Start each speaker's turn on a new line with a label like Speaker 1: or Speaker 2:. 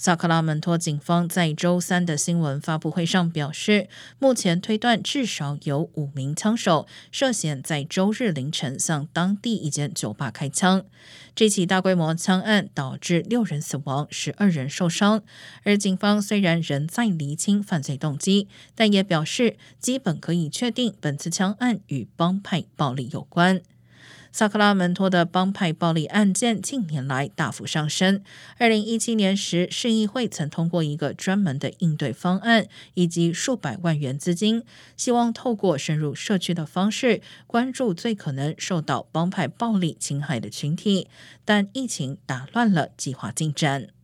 Speaker 1: 萨克拉门托警方在周三的新闻发布会上表示，目前推断至少有五名枪手涉嫌在周日凌晨向当地一间酒吧开枪。这起大规模枪案导致六人死亡、十二人受伤。而警方虽然仍在厘清犯罪动机，但也表示基本可以确定本次枪案与帮派暴力有关。萨克拉门托的帮派暴力案件近年来大幅上升。二零一七年时，市议会曾通过一个专门的应对方案，以及数百万元资金，希望透过深入社区的方式，关注最可能受到帮派暴力侵害的群体。但疫情打乱了计划进展。